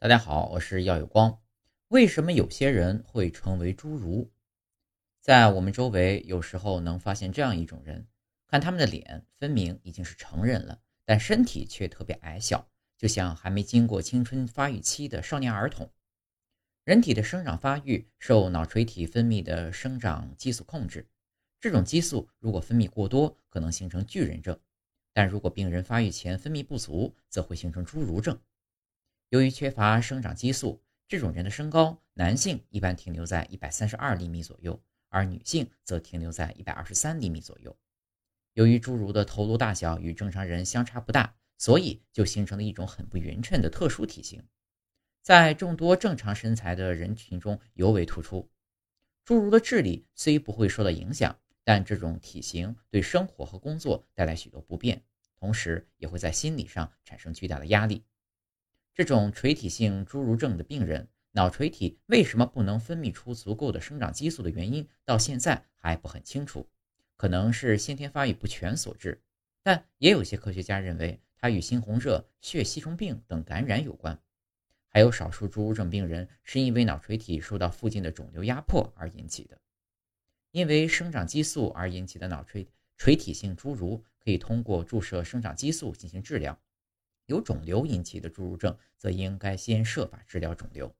大家好，我是耀有光。为什么有些人会成为侏儒？在我们周围，有时候能发现这样一种人：看他们的脸，分明已经是成人了，但身体却特别矮小，就像还没经过青春发育期的少年儿童。人体的生长发育受脑垂体分泌的生长激素控制，这种激素如果分泌过多，可能形成巨人症；但如果病人发育前分泌不足，则会形成侏儒症。由于缺乏生长激素，这种人的身高，男性一般停留在一百三十二厘米左右，而女性则停留在一百二十三厘米左右。由于侏儒的头颅大小与正常人相差不大，所以就形成了一种很不匀称的特殊体型，在众多正常身材的人群中尤为突出。侏儒的智力虽不会受到影响，但这种体型对生活和工作带来许多不便，同时也会在心理上产生巨大的压力。这种垂体性侏儒症的病人，脑垂体为什么不能分泌出足够的生长激素的原因，到现在还不很清楚，可能是先天发育不全所致，但也有些科学家认为它与猩红热、血吸虫病等感染有关。还有少数侏儒症病人是因为脑垂体受到附近的肿瘤压迫而引起的。因为生长激素而引起的脑垂垂体性侏儒，可以通过注射生长激素进行治疗。有肿瘤引起的侏儒症，则应该先设法治疗肿瘤。